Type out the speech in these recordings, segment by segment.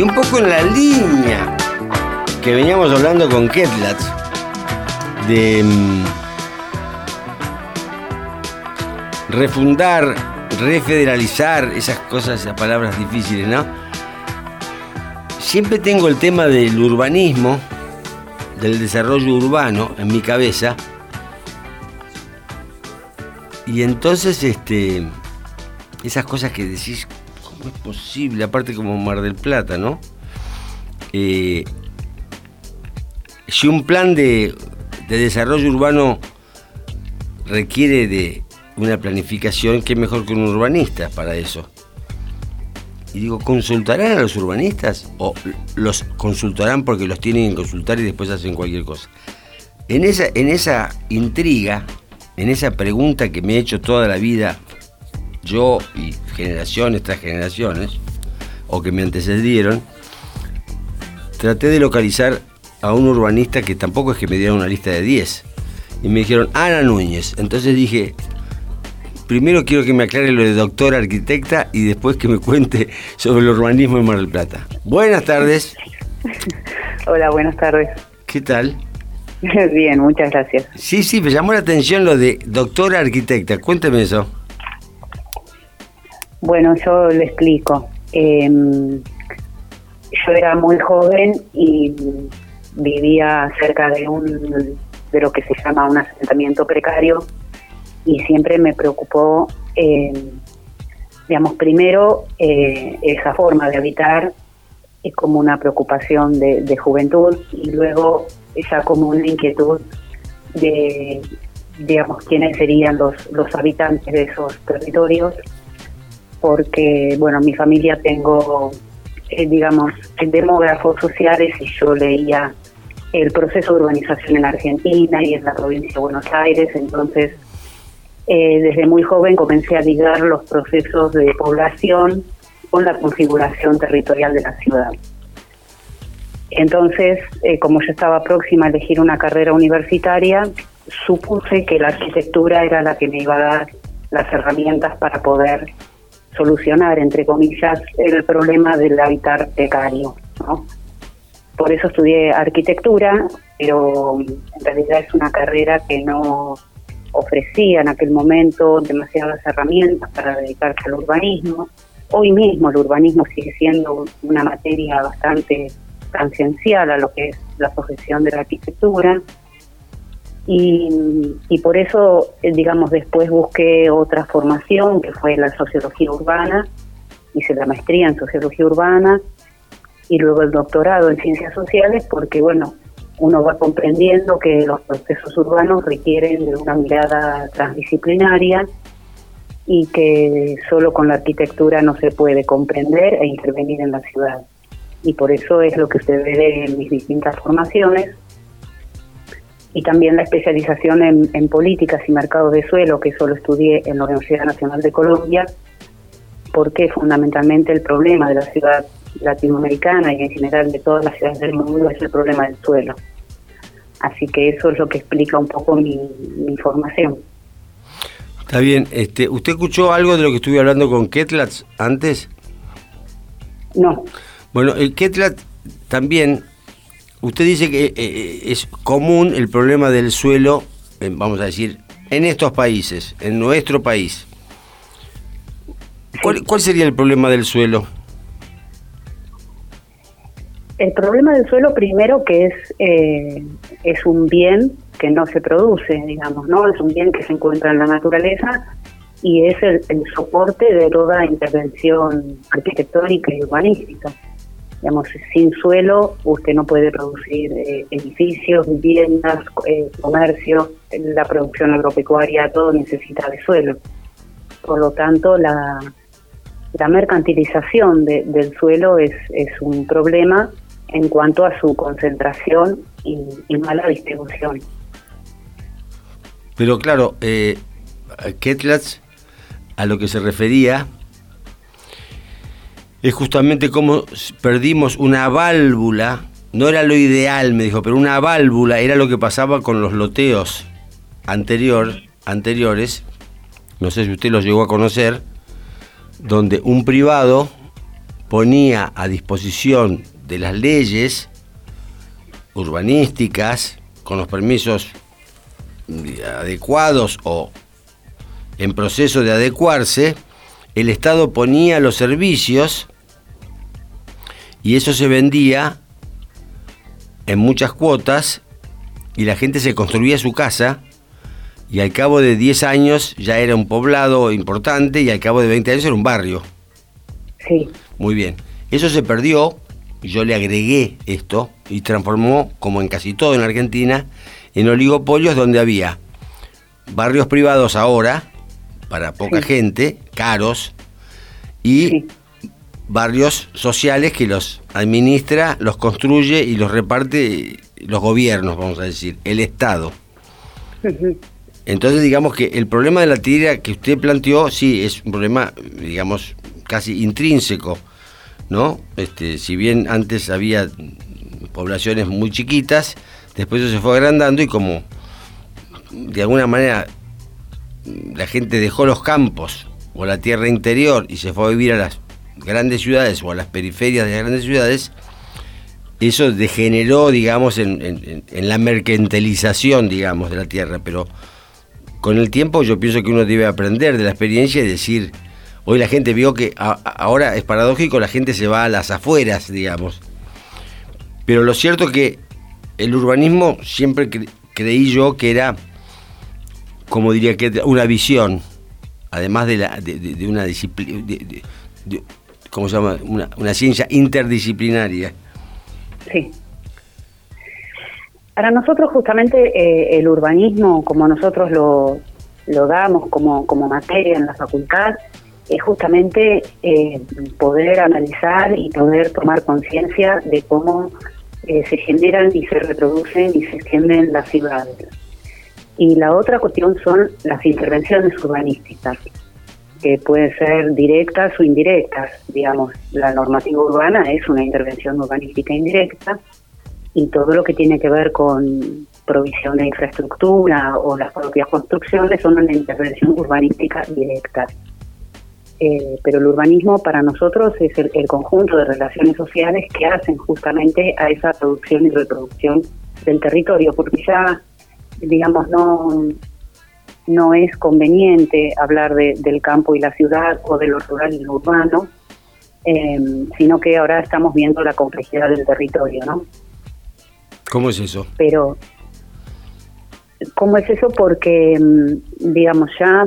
Y un poco en la línea que veníamos hablando con Ketlatz de mm, refundar, refederalizar, esas cosas, esas palabras difíciles, ¿no? Siempre tengo el tema del urbanismo, del desarrollo urbano en mi cabeza. Y entonces, este, esas cosas que decís, ¿cómo es posible? Aparte como Mar del Plata, ¿no? Eh, si un plan de, de desarrollo urbano requiere de una planificación, ¿qué mejor que un urbanista para eso? Y digo, ¿consultarán a los urbanistas? ¿O los consultarán porque los tienen que consultar y después hacen cualquier cosa? En esa, en esa intriga, en esa pregunta que me he hecho toda la vida, yo y generaciones tras generaciones, o que me antecedieron, traté de localizar a un urbanista que tampoco es que me diera una lista de 10. Y me dijeron, Ana Núñez. Entonces dije, primero quiero que me aclare lo de doctora arquitecta y después que me cuente sobre el urbanismo en Mar del Plata. Buenas tardes. Hola, buenas tardes. ¿Qué tal? Bien, muchas gracias. Sí, sí, me llamó la atención lo de doctora arquitecta. Cuénteme eso. Bueno, yo le explico. Em, yo era muy joven y vivía cerca de un de lo que se llama un asentamiento precario y siempre me preocupó, eh, digamos, primero eh, esa forma de habitar es como una preocupación de, juventud y luego esa como una inquietud de, digamos, quiénes serían los, los habitantes de esos territorios, porque, bueno, mi familia tengo, eh, digamos, demógrafos sociales y yo leía el proceso de urbanización en Argentina y en la provincia de Buenos Aires, entonces eh, desde muy joven comencé a ligar los procesos de población con la configuración territorial de la ciudad. Entonces, eh, como yo estaba próxima a elegir una carrera universitaria, supuse que la arquitectura era la que me iba a dar las herramientas para poder solucionar, entre comillas, el problema del habitar precario. ¿no? por eso estudié arquitectura, pero en realidad es una carrera que no ofrecía en aquel momento demasiadas herramientas para dedicarse al urbanismo. Hoy mismo el urbanismo sigue siendo una materia bastante tangencial a lo que es la profesión de la arquitectura. Y, por eso, eh, digamos, después busqué otra formación, que fue la sociología urbana, hice la maestría en sociología urbana y luego el doctorado en ciencias sociales porque, bueno, uno va comprendiendo que los procesos urbanos requieren de una mirada transdisciplinaria y que solo con la arquitectura no se puede comprender e intervenir en la ciudad. Y por eso es lo que usted ve en mis distintas formaciones. Y también la especialización en, en políticas y mercados de suelo, que solo estudié en la Universidad Nacional de Colombia, porque fundamentalmente el problema de la ciudad latinoamericana y en general de todas las ciudades del mundo es el problema del suelo. Así que eso es lo que explica un poco mi, formación. Está bien. Este, ¿Usted escuchó algo de lo que estuve hablando con Ketlatz antes? No. Bueno, el Ketlatz también, usted dice que eh, eh, es común el problema del suelo, vamos a decir, en estos países, en nuestro país. ¿Cuál, ¿Cuál sería el problema del suelo? El problema del suelo, primero, que es, eh, es un bien que no se produce, digamos, ¿no? Es un bien que se encuentra en la naturaleza y es el, soporte de toda intervención arquitectónica y urbanística. Digamos, sin suelo usted no puede producir eh, edificios, viviendas, eh, comercio, la producción agropecuaria, todo necesita de suelo. Por lo tanto, la, la mercantilización del suelo es, es un problema en cuanto a su concentración y, mala distribución. Pero claro, eh, Ketlatz a lo que se refería es justamente como perdimos una válvula, no era lo ideal, me dijo, pero una válvula era lo que pasaba con los loteos anterior, anteriores, no sé si usted los llegó a conocer, donde un privado ponía a disposición de las leyes urbanísticas, con los permisos adecuados o en proceso de adecuarse, el Estado ponía los servicios y eso se vendía en muchas cuotas y la gente se construía su casa y al cabo de 10 años ya era un poblado importante y al cabo de 20 años era un barrio. Sí. Muy bien. Eso se perdió, yo le agregué esto y transformó, como en casi todo en Argentina, en oligopolios donde había barrios privados ahora, para poca gente, caros, y barrios sociales que los administra, los construye y los reparte los gobiernos, vamos a decir, el Estado. Entonces digamos que el problema de la tira que usted planteó, sí, es un problema, digamos, casi intrínseco, ¿no? Este, si bien antes había poblaciones muy chiquitas, después eso se fue agrandando y como de alguna manera la gente dejó los campos o la tierra interior y se fue a vivir a las grandes ciudades o a las periferias de las grandes ciudades, eso degeneró, digamos, en, la mercantilización, digamos, de la tierra. Pero con el tiempo yo pienso que uno debe aprender de la experiencia y decir, hoy la gente vio que ahora es paradójico, la gente se va a las afueras, digamos. Pero lo cierto es que el urbanismo siempre creí yo que era, como diría que una visión, además de, la, de, una disciplina, ¿cómo se llama? Una, ciencia interdisciplinaria. Sí. Para nosotros justamente eh, el urbanismo, como nosotros lo, lo damos como, como materia en la facultad, es justamente eh, poder analizar y poder tomar conciencia de cómo eh, se generan y se reproducen y se extienden las ciudades. Y la otra cuestión son las intervenciones urbanísticas que pueden ser directas o indirectas. Digamos, la normativa urbana es una intervención urbanística indirecta y todo lo que tiene que ver con provisión de infraestructura o las propias construcciones son una intervención urbanística directa. Eh, pero el urbanismo para nosotros es el, el, conjunto de relaciones sociales que hacen justamente a esa producción y reproducción del territorio, porque ya, digamos, no, no es conveniente hablar de, del campo y la ciudad o de lo rural y lo urbano, em, sino que ahora estamos viendo la complejidad del territorio, ¿no? ¿Cómo es eso? Pero, ¿cómo es eso? Porque, em, digamos, ya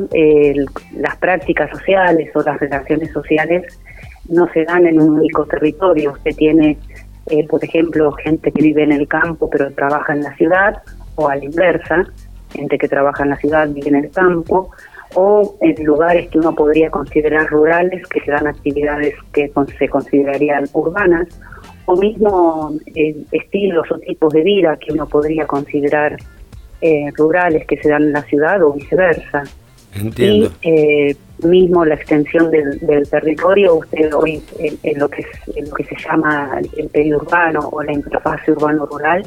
las prácticas sociales o las relaciones sociales no se dan en un único territorio. Usted tiene, eh, por ejemplo, gente que vive en el campo pero trabaja en la ciudad, o a la inversa, gente que trabaja en la ciudad, vive en el campo, o en lugares que uno podría considerar rurales, que se dan actividades que se considerarían urbanas, o mismo eh, estilos o tipos de vida que uno podría considerar eh, rurales que se dan en la ciudad o viceversa. Entiendo. Y eh, mismo la extensión del, territorio, usted hoy en, lo que en lo que se llama el periurbano o la interfase urbano-rural,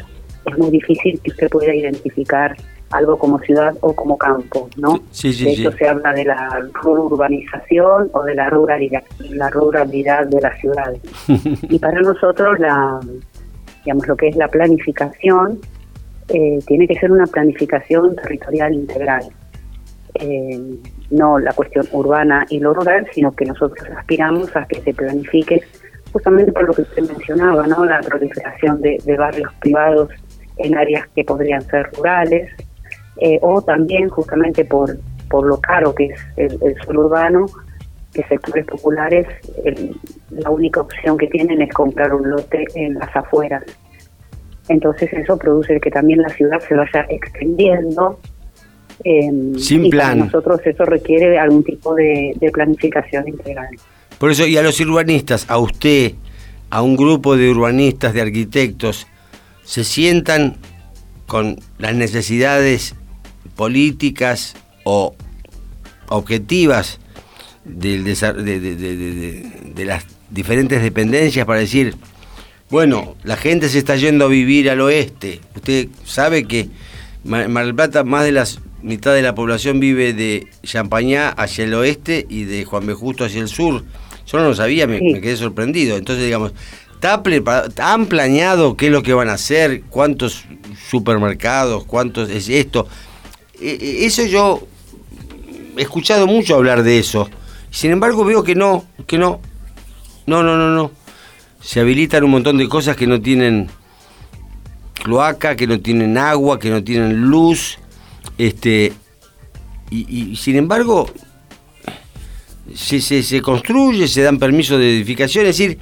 es muy difícil que usted pueda identificar algo como ciudad o como campo, ¿no? Sí, sí, de hecho se habla de la urbanización o de la ruralidad, la ruralidad de las ciudades. y para nosotros la, digamos, lo que es la planificación eh, tiene que ser una planificación territorial integral. Eh, no la cuestión urbana y lo rural, sino que nosotros aspiramos a que se planifique justamente por lo que usted mencionaba, ¿no? La proliferación de, de barrios privados en áreas que podrían ser rurales, eh, o también justamente por, por lo caro que es el, el suelo urbano, que sectores populares la única opción que tienen es comprar un lote en las afueras. Entonces eso produce que también la ciudad se vaya extendiendo. Em, Sin y plan. Para nosotros eso requiere algún tipo de, de planificación integral. Por eso, y a los urbanistas, a usted, a un grupo de urbanistas, de arquitectos, se sientan con las necesidades políticas o objetivas del de, las diferentes dependencias para decir, bueno, la gente se está yendo a vivir al oeste. Usted sabe que Mar del Plata más de la mitad de la población vive de Champañá hacia el oeste y de Juan B. Justo hacia el sur, Yo no lo sabía, me, quedé sorprendido. Entonces, digamos, ¿han planeado qué es lo que van a hacer? ¿Cuántos supermercados? ¿Cuántos es esto? E, e, eso yo he escuchado mucho hablar de eso. Sin embargo, veo que no, que no. No, no, no, no. Se habilitan un montón de cosas que no tienen cloaca, que no tienen agua, que no tienen luz. Este, y, sin embargo, se, se, construye, se dan permisos de edificación. Es decir,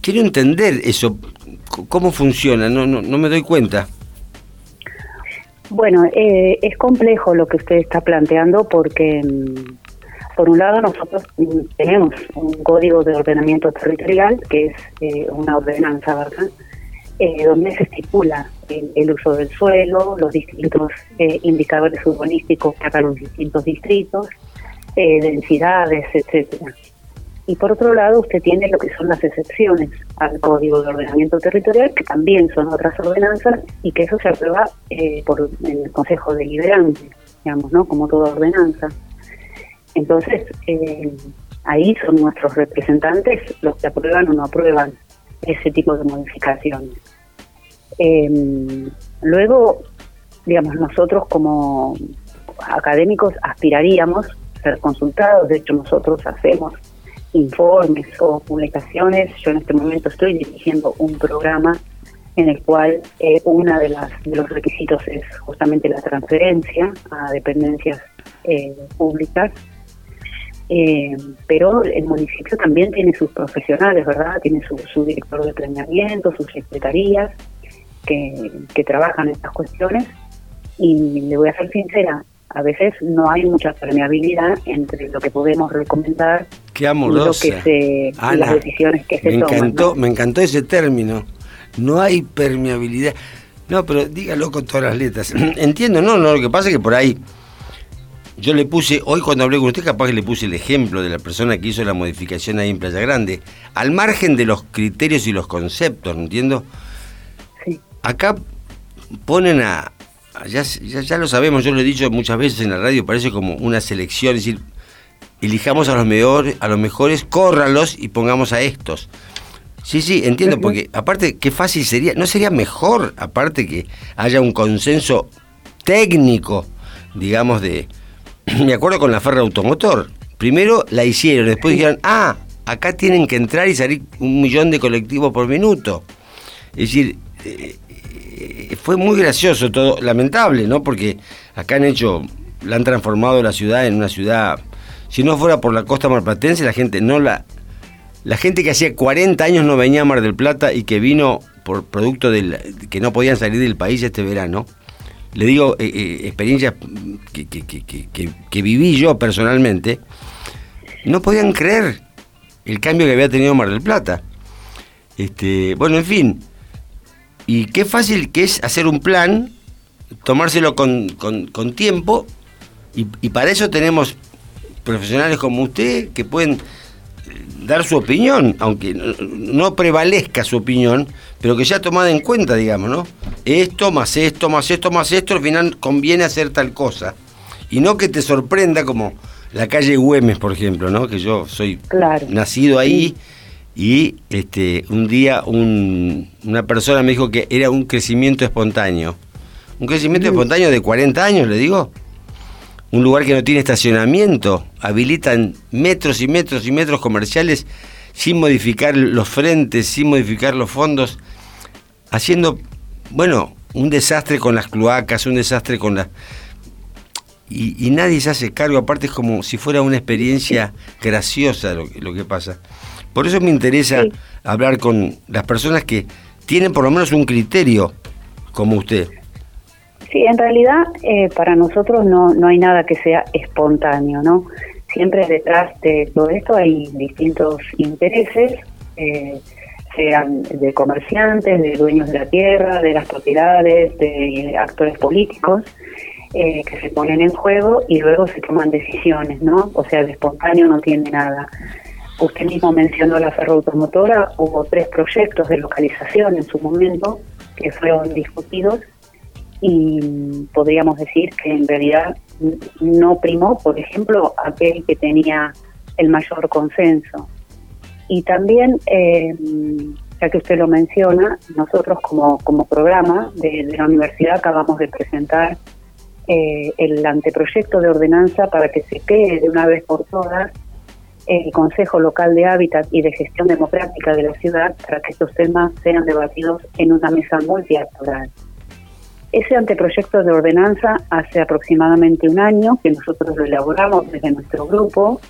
quiero entender eso, cómo funciona, no, no, no me doy cuenta. Bueno, eh, es complejo lo que usted está planteando porque, mm, por un lado, nosotros tenemos un código de ordenamiento territorial, que es eh, una ordenanza, ¿verdad? Eh, donde se estipula el, uso del suelo, los distintos indicadores urbanísticos para los distintos distritos, densidades, etcétera. Y por otro lado, usted tiene lo que son las excepciones al Código de Ordenamiento Territorial, que también son otras ordenanzas y que eso se aprueba eh, por el Consejo Deliberante, digamos, ¿no? Como toda ordenanza. Entonces, eh, ahí son nuestros representantes los que aprueban o no aprueban ese tipo de modificaciones. Em, luego, digamos, nosotros como académicos aspiraríamos ser consultados, de hecho nosotros hacemos informes o publicaciones. Yo en este momento estoy dirigiendo un programa en el cual eh, una de las los requisitos es justamente la transferencia a dependencias eh, públicas. Eh, pero el municipio también tiene sus profesionales, ¿verdad? Tiene su, director de planeamiento, sus secretarías que, que trabajan estas cuestiones. Y le voy a ser sincera, a veces no hay mucha permeabilidad entre lo que podemos recomendar y lo que se, las decisiones que se me toman. Encantó, Me encantó ese término. No hay permeabilidad. No, pero dígalo con todas las letras. Entiendo, no, no, lo que pasa es que por ahí yo le puse, hoy cuando hablé con usted, capaz que le puse el ejemplo de la persona que hizo la modificación ahí en Playa Grande, al margen de los criterios y los conceptos, ¿no entiendo? Sí. Acá ponen a, ya, ya, lo sabemos, yo lo he dicho muchas veces en la radio, parece como una selección, es decir, elijamos a los, mejores, a los mejores, córralos y pongamos a estos. Sí, sí, entiendo, porque aparte, qué fácil sería, ¿no sería mejor, aparte que haya un consenso técnico, digamos, de... Me acuerdo con la Ferra Automotor, primero la hicieron, después dijeron, ah, acá tienen que entrar y salir un millón de colectivos por minuto. Es decir, eh, eh, fue muy gracioso todo, lamentable, ¿no? Porque acá han hecho, la han transformado la ciudad en una ciudad, si no fuera por la costa marplatense, la gente no la... La gente que hacía 40 años no venía a Mar del Plata y que vino por producto de que no podían salir del país este verano, le digo eh, eh, experiencias que, que, viví yo personalmente, no podían creer el cambio que había tenido Mar del Plata. Este, bueno, en fin, y qué fácil que es hacer un plan, tomárselo con, tiempo, y, para eso tenemos profesionales como usted que pueden eh, dar su opinión, aunque no prevalezca su opinión, pero que sea tomada en cuenta, digamos, ¿no? Esto, más esto, más esto, más esto, al final conviene hacer tal cosa. Y no que te sorprenda como la calle Güemes, por ejemplo, ¿no? Que yo soy nacido ahí y este, un día una persona me dijo que era un crecimiento espontáneo. Un crecimiento espontáneo de 40 años, le digo. Un lugar que no tiene estacionamiento. Habilitan metros y metros y metros comerciales sin modificar los frentes, sin modificar los fondos. Haciendo, bueno, un desastre con las cloacas, un desastre con las... Y, nadie se hace cargo, aparte es como si fuera una experiencia graciosa lo que pasa. Por eso me interesa hablar con las personas que tienen por lo menos un criterio como usted. Sí, en realidad eh, para nosotros no, no hay nada que sea espontáneo, ¿no? Siempre detrás de todo esto hay distintos intereses, eh, sean de comerciantes, de dueños de la tierra, de las propiedades, de actores políticos, eh, que se ponen en juego y luego se toman decisiones, ¿no? O sea, de espontáneo no tiene nada. Usted mismo mencionó la ferroautomotora, hubo tres proyectos de localización en su momento que fueron discutidos y podríamos decir que en realidad no primó, por ejemplo, aquel que tenía el mayor consenso. Y también, eh, ya que usted lo menciona, nosotros como, como programa de, la universidad acabamos de presentar eh, el anteproyecto de ordenanza para que se quede de una vez por todas el Consejo Local de Hábitat y de Gestión Democrática de la ciudad para que estos temas sean debatidos en una mesa multiactoral. Ese anteproyecto de ordenanza hace aproximadamente un año que nosotros lo elaboramos desde nuestro grupo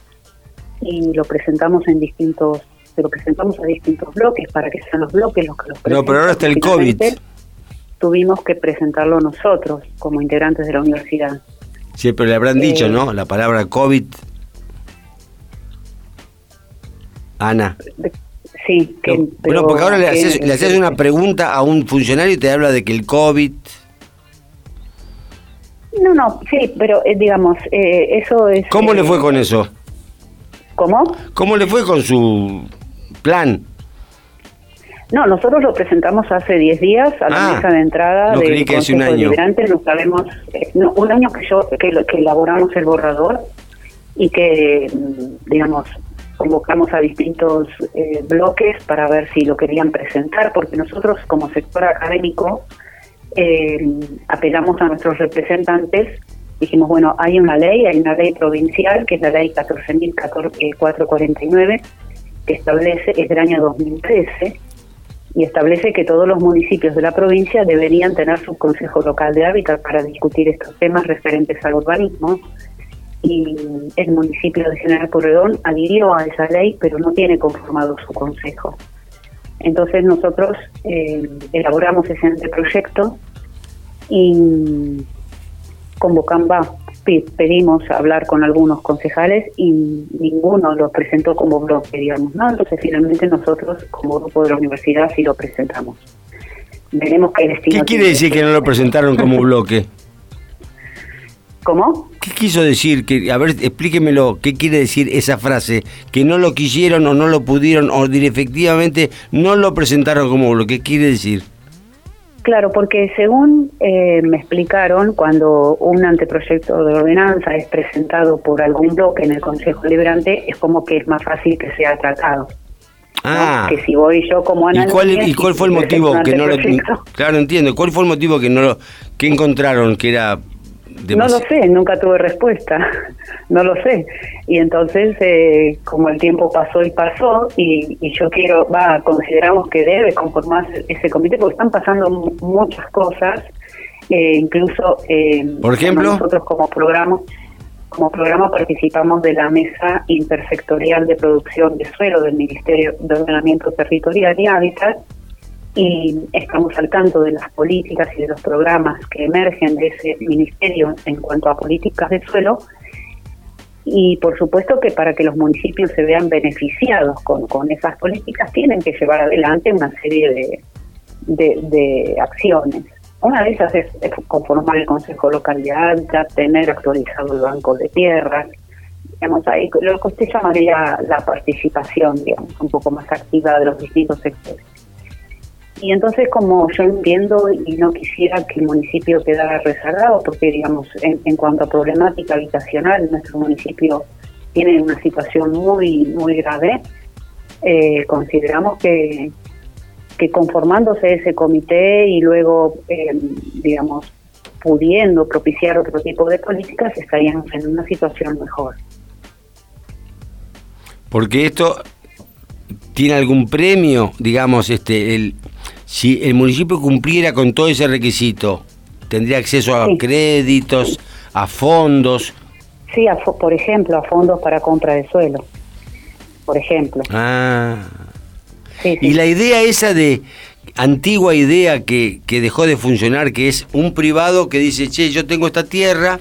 y lo presentamos en distintos lo presentamos a distintos bloques para que sean los bloques los que los No, pero ahora está el COVID. Tuvimos que presentarlo nosotros como integrantes de la universidad. Sí, pero le habrán dicho, eh, ¿no? La palabra COVID. Ana. Sí, que, bueno, porque ahora le haces, le haces una pregunta a un funcionario y te habla de que el COVID... No, no, sí, pero eh, digamos, eh, eso es... ¿Cómo le fue con eso? ¿Cómo? ¿Cómo le fue con su plan? No, nosotros lo presentamos hace 10 días a la ah, mesa de entrada no del que no sabemos, eh, un año que yo que, que elaboramos el borrador y que, mm, digamos, convocamos a distintos eh, bloques para ver si lo querían presentar, porque nosotros como sector académico eh, apelamos a nuestros representantes dijimos, bueno, hay una ley, hay una ley provincial, que es la ley 14.449, que establece, es del año 2013, y establece que todos los municipios de la provincia deberían tener su consejo local de hábitat para discutir estos temas referentes al urbanismo. Y el municipio de General Corredón adhirió a esa ley, pero no tiene conformado su consejo. Entonces nosotros eh, elaboramos ese anteproyecto y convocamos, pedimos hablar con algunos concejales y ninguno lo presentó como bloque, digamos, ¿no? Entonces finalmente nosotros como grupo de la universidad sí lo presentamos. Veremos qué destino. ¿Qué quiere decir que no lo presentaron como bloque? ¿Cómo? ¿Qué quiso decir? Que, a ver, explíquemelo. ¿Qué quiere decir esa frase? Que no lo quisieron o no lo pudieron o efectivamente no lo presentaron como bloque. ¿Qué quiere decir? Claro, porque según eh, me explicaron, cuando un anteproyecto de ordenanza es presentado por algún bloque en el Consejo Liberante, es como que es más fácil que sea tratado. Ah. Que si voy yo como Ana ¿Y cuál, ¿y cuál fue el motivo que no lo... Claro, entiendo. ¿Cuál fue el motivo que no lo... que encontraron que era no lo sé, nunca tuve respuesta, no lo sé. Y entonces, eh, como el tiempo pasó y pasó, y, yo quiero, va, consideramos que debe conformarse ese comité, porque están pasando muchas cosas, eh, incluso eh, ¿Por ejemplo? nosotros como programa, como programa participamos de la mesa intersectorial de producción de suelo del Ministerio de Ordenamiento Territorial y Hábitat, y estamos al tanto de las políticas y de los programas que emergen de ese ministerio en cuanto a políticas de suelo y por supuesto que para que los municipios se vean beneficiados con, con esas políticas tienen que llevar adelante una serie de, de, acciones. Una de esas es, conformar el Consejo Local de Alta, tener actualizado el Banco de Tierras, digamos, ahí lo que usted llamaría la participación, digamos, un poco más activa de los distintos sectores. Y entonces, como yo entiendo y no quisiera que el municipio quedara rezagado, porque, digamos, en, cuanto a problemática habitacional, nuestro municipio tiene una situación muy, muy grave, eh, consideramos que, que conformándose ese comité y luego, eh, digamos, pudiendo propiciar otro tipo de políticas, estaríamos en una situación mejor. Porque esto tiene algún premio, digamos, este, el, si el municipio cumpliera con todo ese requisito, tendría acceso a créditos, a fondos. Sí, por ejemplo, a fondos para compra de suelo, por ejemplo. Ah. Y la idea esa de, antigua idea que, que dejó de funcionar, que es un privado que dice, che, yo tengo esta tierra,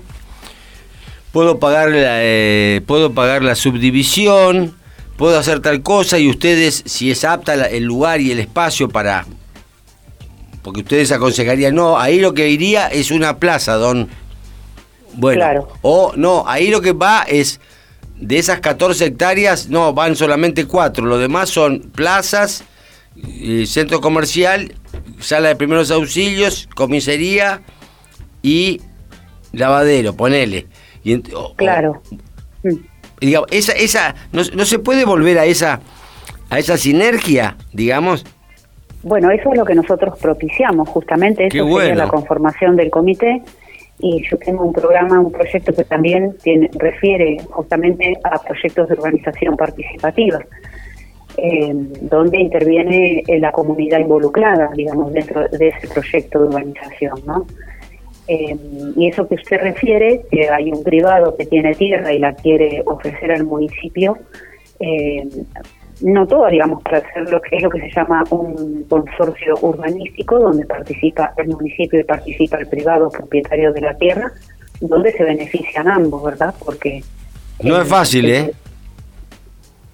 puedo pagar la, eh, puedo pagar la subdivisión, puedo hacer tal cosa y ustedes, si es apta el lugar y el espacio para porque ustedes aconsejarían, no, ahí lo que iría es una plaza, don. Bueno, claro. o no, ahí lo que va es, de esas 14 hectáreas, no, van solamente 4, lo demás son plazas, centro comercial, sala de primeros auxilios, comisaría y lavadero, ponele. claro. Mm. digamos, esa, esa, no, no se puede volver a esa, a esa sinergia, digamos. Bueno, eso es lo que nosotros propiciamos, justamente, eso sería la conformación del comité. Y yo tengo un programa, un proyecto que también tiene, refiere justamente a proyectos de organización participativa, eh, donde interviene la comunidad involucrada, digamos, dentro de ese proyecto de urbanización, ¿no? Eh, y eso que usted refiere, que hay un privado que tiene tierra y la quiere ofrecer al municipio, eh, no todo, digamos, para hacer lo que es lo que se llama un consorcio urbanístico, donde participa el municipio y participa el privado propietario de la tierra, donde se benefician ambos, ¿verdad? Porque... No es fácil, ¿eh?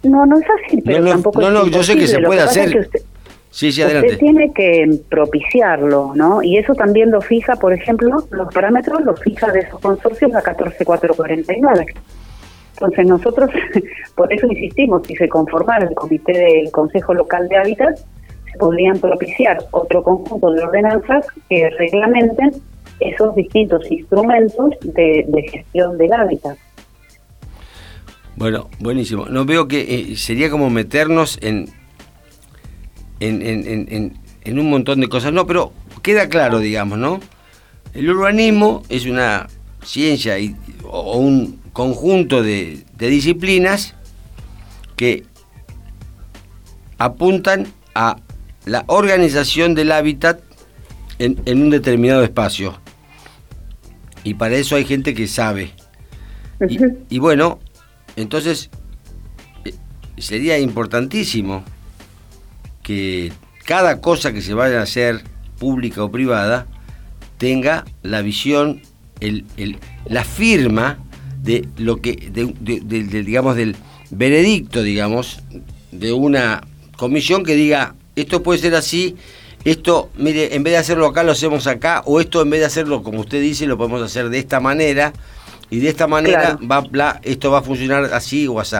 No, no es fácil, pero tampoco no, no, yo sé que se puede hacer. Sí, sí, adelante. Usted tiene que propiciarlo, ¿no? Y eso también lo fija, por ejemplo, los parámetros los fija de esos consorcios la 14449. Entonces nosotros, por eso insistimos, si se conformara el comité del Consejo Local de Hábitat, se podrían propiciar otro conjunto de ordenanzas que reglamenten esos distintos instrumentos de, gestión del hábitat. Bueno, buenísimo. No veo que eh, sería como meternos en en, un montón de cosas. No, pero queda claro, digamos, ¿no? El urbanismo es una ciencia y, o un conjunto de, disciplinas que apuntan a la organización del hábitat en, un determinado espacio. Y para eso hay gente que sabe. y bueno, entonces eh, sería importantísimo que cada cosa que se vaya a hacer, pública o privada, tenga la visión, el, la firma de lo que, digamos, del veredicto, digamos, de una comisión que diga, esto puede ser así, esto, mire, en vez de hacerlo acá, lo hacemos acá, o esto en vez de hacerlo como usted dice, lo podemos hacer de esta manera, y de esta manera va, esto va a funcionar así o así.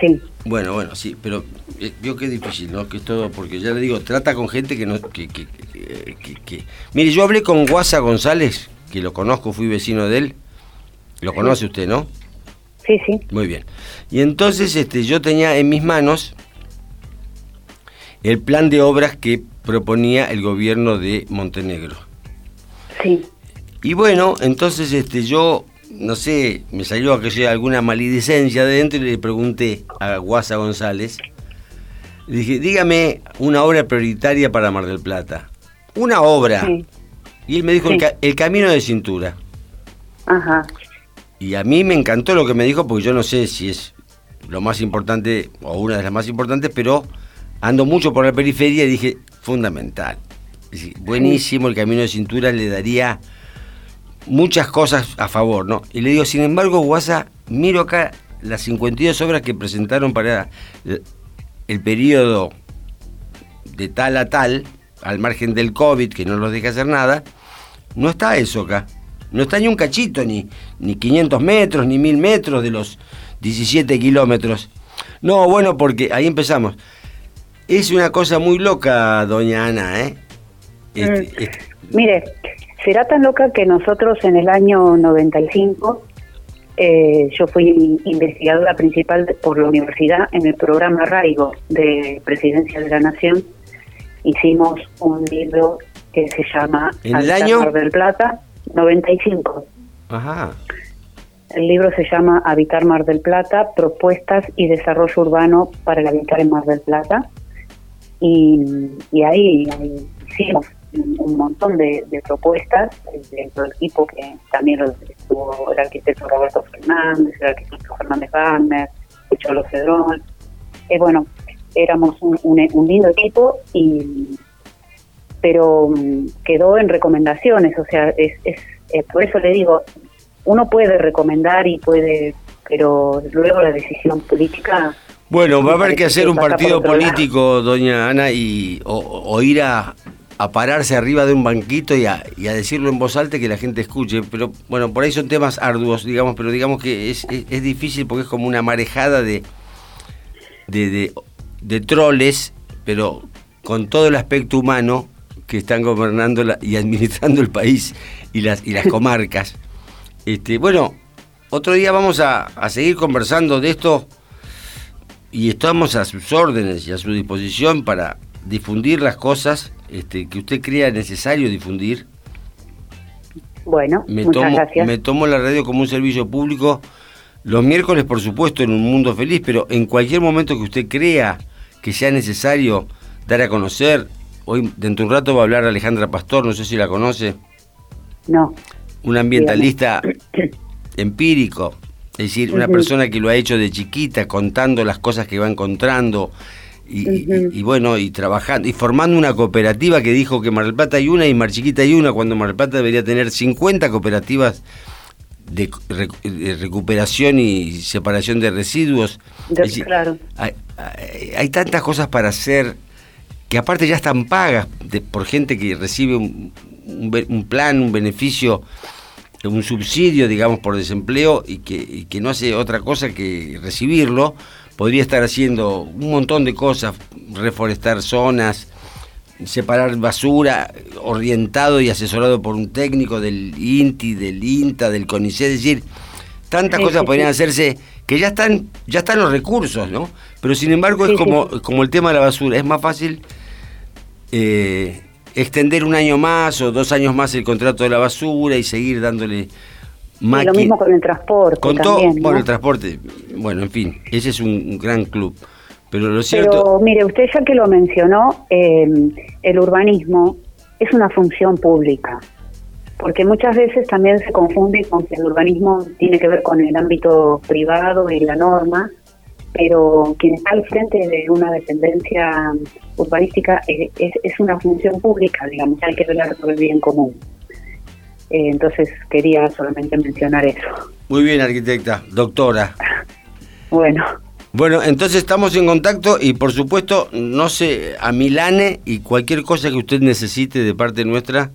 Sí. Bueno, bueno, sí, pero eh, veo que es difícil, ¿no? Que todo, porque ya le digo, trata con gente que no. Que, que, que, Mire, yo hablé con Guasa González, que lo conozco, fui vecino de él. Lo conoce usted, ¿no? Sí, sí. Muy bien. Y entonces este, yo tenía en mis manos el plan de obras que proponía el gobierno de Montenegro. Sí. Y bueno, entonces este, yo no sé, me salió a que sea alguna maledicencia de dentro y le pregunté a Guasa González, le dije, dígame una obra prioritaria para Mar del Plata. Una obra. Y él me dijo el, camino de cintura. Ajá. Y a mí me encantó lo que me dijo porque yo no sé si es lo más importante o una de las más importantes, pero ando mucho por la periferia y dije, fundamental. buenísimo, el camino de cintura le daría muchas cosas a favor, ¿no? Y le digo, sin embargo, Guasa, miro acá las 52 obras que presentaron para el periodo de tal a tal, al margen del COVID, que no los deja hacer nada, no está eso acá. No está ni un cachito, ni, ni 500 metros, ni 1000 metros de los 17 kilómetros. No, bueno, porque ahí empezamos. Es una cosa muy loca, doña Ana, ¿eh? Este, mm. este, Mire, Será tan loca que nosotros en el año 95, eh, yo fui investigadora principal por la universidad en el programa Raigo de Presidencia de la Nación. Hicimos un libro que se llama ¿En el año? Del Plata, 95. Ajá. El libro se llama Habitar Mar del Plata, propuestas y desarrollo urbano para el habitar en Mar del Plata. Y, ahí, ahí hicimos un montón de, propuestas dentro del equipo que también estuvo el arquitecto Roberto Fernández, el arquitecto Fernández Wagner, el Cholo Cedrón. Eh, bueno, éramos un, lindo equipo y pero mm, quedó en recomendaciones, o sea, es, es eh, por eso le digo, uno puede recomendar y puede, pero luego la decisión política bueno, va a haber que hacer un partido político, doña Ana, y o ir a, a pararse arriba de un banquito y a, decirlo en voz alta que la gente escuche. Pero bueno, por ahí son temas arduos, digamos, pero digamos que es, difícil porque es como una marejada de, de, de, troles, pero con todo el aspecto humano que están gobernando y administrando el país y las, y las comarcas. Este, bueno, otro día vamos a, a seguir conversando de esto y estamos a sus órdenes y a su disposición para difundir las cosas este, que usted crea necesario difundir. Bueno, Me muchas tomo, gracias. me tomo la radio como un servicio público. Los miércoles, por supuesto, en un mundo feliz, pero en cualquier momento que usted crea que sea necesario dar a conocer, hoy dentro de un rato va a hablar Alejandra Pastor, no sé si la conoce, No, un ambientalista empírico, es decir, una persona que lo ha hecho de chiquita, contando las cosas que va encontrando y, bueno, y trabajando, y formando una cooperativa que dijo que Mar del Plata hay una y Mar Chiquita hay una, cuando Mar del Plata debería tener 50 cooperativas de, recu- de recuperación y separación de residuos. de- Es decir, claro. hay, hay- hay tantas cosas para hacer que aparte ya están pagas de- por gente que recibe un, un be- un plan, un beneficio, un subsidio, digamos, por desempleo y que, y que no hace otra cosa que recibirlo, podría estar haciendo un montón de cosas, reforestar zonas, separar basura, orientado y asesorado por un técnico del INTI, del INTA, del CONICET, es decir, tantas Sí, cosas sí, podrían sí. hacerse que ya están, ya están los recursos, ¿no? Pero sin embargo es como, como el tema de la basura, es más fácil eh, extender un año más o dos años más el contrato de la basura y seguir dándole Y lo mismo con el transporte Con todo, también, ¿no? bueno, el transporte, bueno, en fin, ese es un, un gran club. Pero lo cierto, Pero mire, usted ya que lo mencionó, eh, el urbanismo es una función pública, porque muchas veces también se confunde con que el urbanismo tiene que ver con el ámbito privado y la norma, pero quien está al frente de una dependencia urbanística es, es- es una función pública, digamos, hay que velar por el bien común. Eh, entonces quería solamente mencionar eso. muy bien, arquitecta, doctora. Bueno, Bueno, entonces estamos en contacto y por supuesto, no sé, a Milane y cualquier cosa que usted necesite de parte nuestra.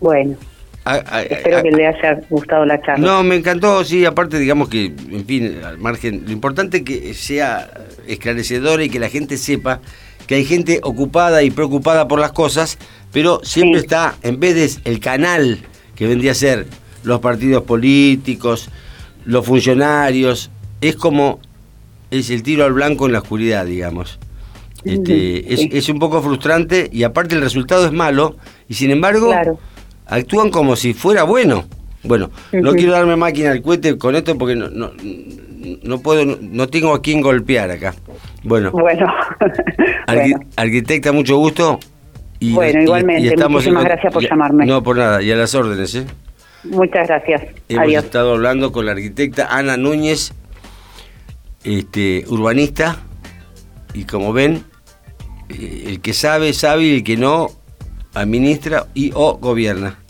bueno, a- a- espero a- que le haya gustado la charla. No, me encantó, sí, aparte digamos que, en fin, al margen, lo importante es que sea esclarecedora y que la gente sepa que hay gente ocupada y preocupada por las cosas, pero siempre Sí. está, en vez de el canal que vendría a ser los partidos políticos, los funcionarios, es como es el tiro al blanco en la oscuridad, digamos. Este, es, es un poco frustrante y aparte el resultado es malo y sin embargo Claro. Actúan como si fuera bueno. Bueno, no quiero darme máquina al cohete con esto porque no, no, no puedo, no, no tengo a quién golpear acá. Bueno, Bueno, arqui- bueno, arquitecta, mucho gusto. Y, Bueno, igualmente, muchísimas en con- gracias por y- llamarme. No, por nada, y a las órdenes, ¿eh? muchas gracias. Hemos Adiós. estado hablando con la arquitecta Ana Núñez, este, urbanista, y como ven, eh, el que sabe, sabe, y el que no, administra y o gobierna.